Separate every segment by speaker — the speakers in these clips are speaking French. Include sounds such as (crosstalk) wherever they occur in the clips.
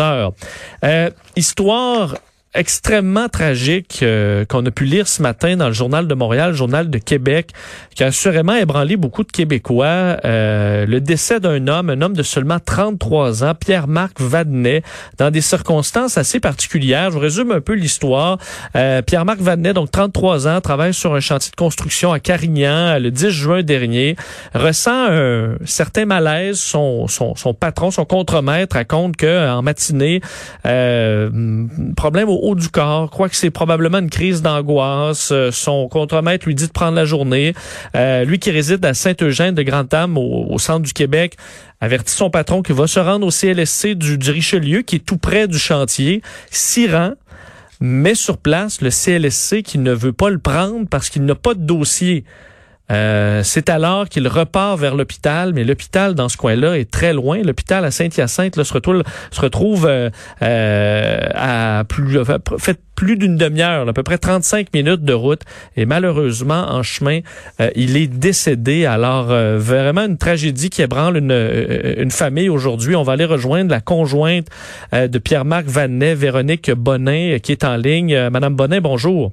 Speaker 1: heures. Euh, histoire extrêmement tragique euh, qu'on a pu lire ce matin dans le journal de Montréal, le journal de Québec, qui a assurément ébranlé beaucoup de Québécois. Euh, le décès d'un homme, un homme de seulement 33 ans, Pierre-Marc Vadnet, dans des circonstances assez particulières. Je vous résume un peu l'histoire. Euh, Pierre-Marc Vadnet, donc 33 ans, travaille sur un chantier de construction à Carignan le 10 juin dernier, ressent un certain malaise. Son, son, son patron, son contremaître raconte que en matinée, problème au haut du corps, croit que c'est probablement une crise d'angoisse. Euh, son contremaître lui dit de prendre la journée. Euh, lui qui réside à Saint-Eugène de Grand-Am, au, centre du Québec, avertit son patron qu'il va se rendre au CLSC du, du Richelieu, qui est tout près du chantier, s'y rend, mais sur place le CLSC qui ne veut pas le prendre parce qu'il n'a pas de dossier. Euh, c'est alors qu'il repart vers l'hôpital, mais l'hôpital dans ce coin-là est très loin. L'hôpital à Saint-Hyacinthe se retrouve, se retrouve euh, euh, à plus, fait plus d'une demi-heure, à peu près 35 minutes de route. Et malheureusement, en chemin, il est décédé. Alors, vraiment une tragédie qui ébranle une, une famille aujourd'hui. On va aller rejoindre la conjointe de Pierre-Marc Vanet, Véronique Bonin, qui est en ligne. Madame Bonin, bonjour.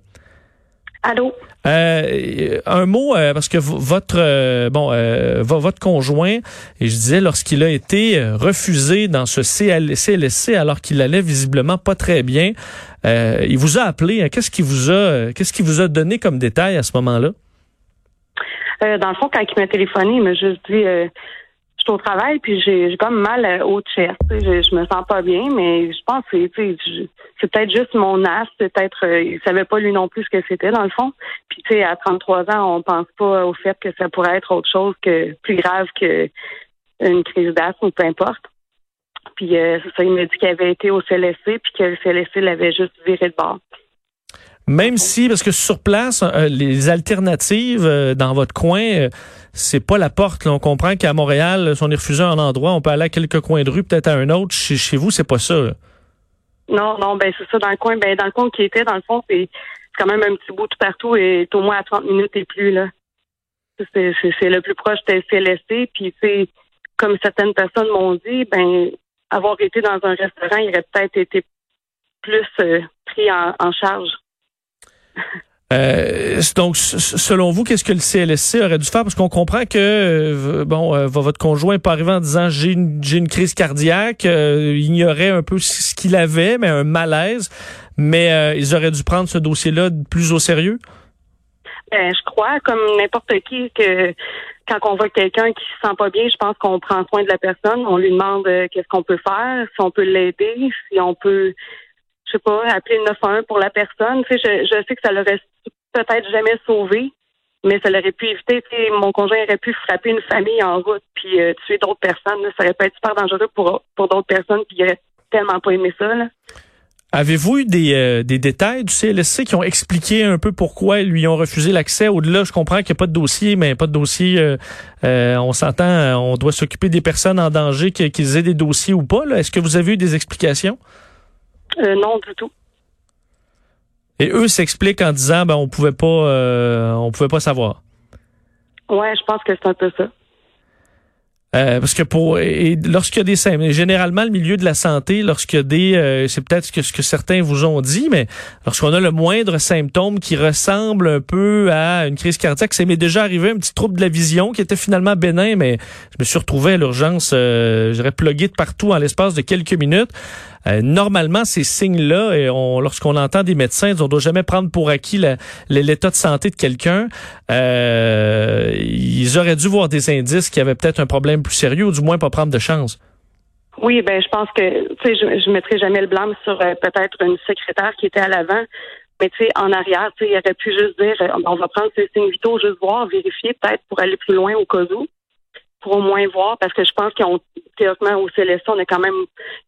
Speaker 2: Allô?
Speaker 1: Euh, un mot euh, parce que votre euh, bon votre conjoint et je disais lorsqu'il a été refusé dans ce CLSC alors qu'il allait visiblement pas très bien, il vous a appelé. Hein. Qu'est-ce qu'il vous a qu'est-ce qu'il vous a donné comme détail à ce moment-là?
Speaker 2: Dans le fond, quand il m'a téléphoné, il m'a juste dit au travail, puis j'ai comme mal au chest. Je, je me sens pas bien, mais je pense que c'est peut-être juste mon as, peut-être euh, il savait pas lui non plus ce que c'était dans le fond. Puis tu sais, à 33 ans, on pense pas au fait que ça pourrait être autre chose que plus grave que une crise d'asthme ou peu importe. Puis euh, ça, il m'a dit qu'il avait été au CLSC, puis que le CLSC l'avait juste viré de bord.
Speaker 1: Même si, parce que sur place, euh, les alternatives euh, dans votre coin, euh, c'est pas la porte. On comprend qu'à Montréal, si on est refusé un endroit, on peut aller à quelques coins de rue, peut-être à un autre. Chez, chez vous, c'est pas ça.
Speaker 2: Non, non, ben c'est ça. Dans le coin, ben dans le coin qui était, dans le fond, c'est quand même un petit bout tout partout et au moins à 30 minutes et plus là. C'est le plus proche de CLSC. Puis c'est comme certaines personnes m'ont dit, ben avoir été dans un restaurant, il aurait peut-être été plus pris en charge.
Speaker 1: Euh, donc, selon vous, qu'est-ce que le CLSC aurait dû faire? Parce qu'on comprend que euh, bon, euh, votre conjoint pas arrivé en disant j'ai une, j'ai une crise cardiaque, il ignorait un peu ce qu'il avait, mais un malaise. Mais ils auraient dû prendre ce dossier-là plus au sérieux?
Speaker 2: Ben, je crois, comme n'importe qui, que quand on voit quelqu'un qui se sent pas bien, je pense qu'on prend soin de la personne. On lui demande qu'est-ce qu'on peut faire, si on peut l'aider, si on peut je sais pas, appeler le 911 pour la personne. Tu sais, je, sais que ça l'aurait peut-être jamais sauvé, mais ça l'aurait pu éviter. Mon conjoint aurait pu frapper une famille en route puis euh, tuer d'autres personnes. Ça aurait pu être super dangereux pour, pour d'autres personnes qui n'auraient tellement pas aimé ça.
Speaker 1: Avez-vous eu des, euh, des détails du CLSC qui ont expliqué un peu pourquoi ils lui ont refusé l'accès? Au-delà, je comprends qu'il n'y a pas de dossier, mais pas de dossier. Euh, on s'entend, on doit s'occuper des personnes en danger, qu'ils aient des dossiers ou pas. Est-ce que vous avez eu des explications?
Speaker 2: Euh, non, du tout.
Speaker 1: Et eux s'expliquent en disant ben on pouvait pas euh, on pouvait pas savoir.
Speaker 2: Ouais, je pense que c'est un peu ça.
Speaker 1: Euh, parce que pour et lorsqu'il y a des symptômes, généralement le milieu de la santé, lorsqu'il y a des, c'est peut-être ce que, ce que certains vous ont dit, mais lorsqu'on a le moindre symptôme qui ressemble un peu à une crise cardiaque, c'est m'est déjà arrivé un petit trouble de la vision qui était finalement bénin, mais je me suis retrouvé à l'urgence, euh, j'aurais plugué de partout en l'espace de quelques minutes. Euh, normalement, ces signes-là, on, lorsqu'on entend des médecins, on ne doit jamais prendre pour acquis l'état de santé de quelqu'un. Euh, ils auraient dû voir des indices qui avaient peut-être un problème plus sérieux, ou du moins pas prendre de chance.
Speaker 2: Oui, ben je pense que tu sais, je, ne mettrai jamais le blâme sur euh, peut-être une secrétaire qui était à l'avant. Mais tu sais, en arrière, tu sais, il aurait pu juste dire, on va prendre ces signes vitaux, juste voir, vérifier peut-être pour aller plus loin au cas où pour au moins voir, parce que je pense qu'ils ont théoriquement au CLSA, on a quand même,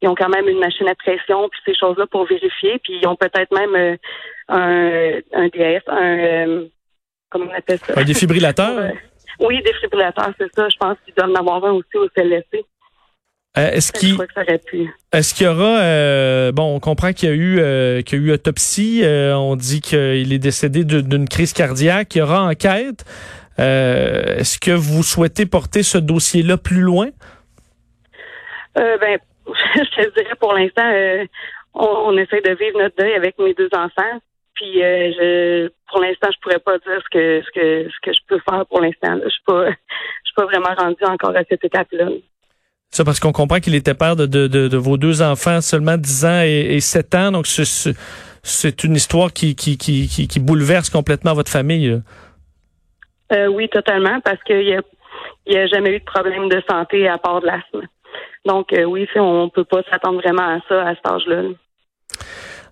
Speaker 2: ils ont quand même une machine à pression puis ces choses-là pour vérifier, puis ils ont peut-être même euh, un, un DS, un euh, comment on appelle ça?
Speaker 1: Un défibrillateur? (laughs)
Speaker 2: oui, défibrillateur, c'est ça. Je pense qu'ils doivent en avoir un aussi au CLSC.
Speaker 1: Euh, est-ce qu'il est-ce qu'il y aura bon on comprend qu'il y a eu qu'il y a eu autopsie on dit qu'il est décédé d'une crise cardiaque il y aura enquête est-ce que vous souhaitez porter ce dossier-là plus loin?
Speaker 2: Euh, ben, (laughs) je te dirais pour l'instant, on, on, essaie de vivre notre deuil avec mes deux enfants. Puis je, pour l'instant, je pourrais pas dire ce que ce que ce que je peux faire pour l'instant. Je suis pas, (laughs) je suis pas vraiment rendue encore à cette étape-là.
Speaker 1: Ça parce qu'on comprend qu'il était père de, de, de, vos deux enfants, seulement 10 ans et, et 7 ans. Donc c'est une histoire qui, qui, qui, qui, bouleverse complètement votre famille.
Speaker 2: Euh, oui, totalement, parce qu'il n'y a, y a jamais eu de problème de santé à part de l'asthme. Donc euh, oui, on ne peut pas s'attendre vraiment à ça à cet âge-là.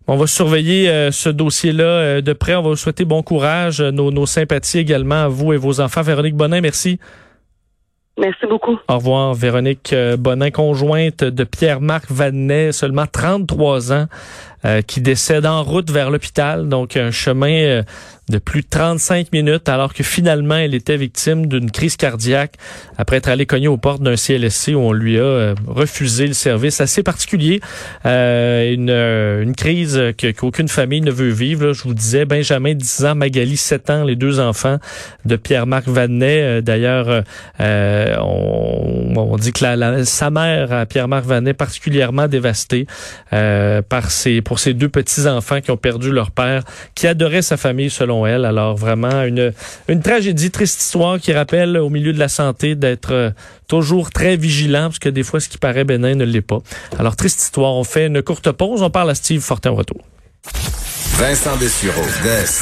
Speaker 1: On va surveiller euh, ce dossier-là euh, de près. On va vous souhaiter bon courage, nos, nos sympathies également à vous et vos enfants. Véronique Bonin, merci.
Speaker 2: Merci beaucoup.
Speaker 1: Au revoir, Véronique Bonin, conjointe de Pierre-Marc Vanet, seulement 33 ans, qui décède en route vers l'hôpital. Donc, un chemin de plus de 35 minutes alors que finalement elle était victime d'une crise cardiaque après être allée cogner aux portes d'un CLSC où on lui a euh, refusé le service assez particulier. Euh, une, euh, une crise qu'aucune famille ne veut vivre je vous disais Benjamin 10 ans Magali 7 ans les deux enfants de Pierre-Marc Vanet. D'ailleurs on, on, dit que sa mère Pierre-Marc Vanet particulièrement dévastée par ses pour ses deux petits enfants qui ont perdu leur père qui adorait sa famille selon elle. Alors vraiment une, une tragédie, triste histoire qui rappelle au milieu de la santé d'être euh, toujours très vigilant parce que des fois ce qui paraît bénin ne l'est pas. Alors triste histoire, on fait une courte pause, on parle à Steve Fortin retour. Vincent Dessureau,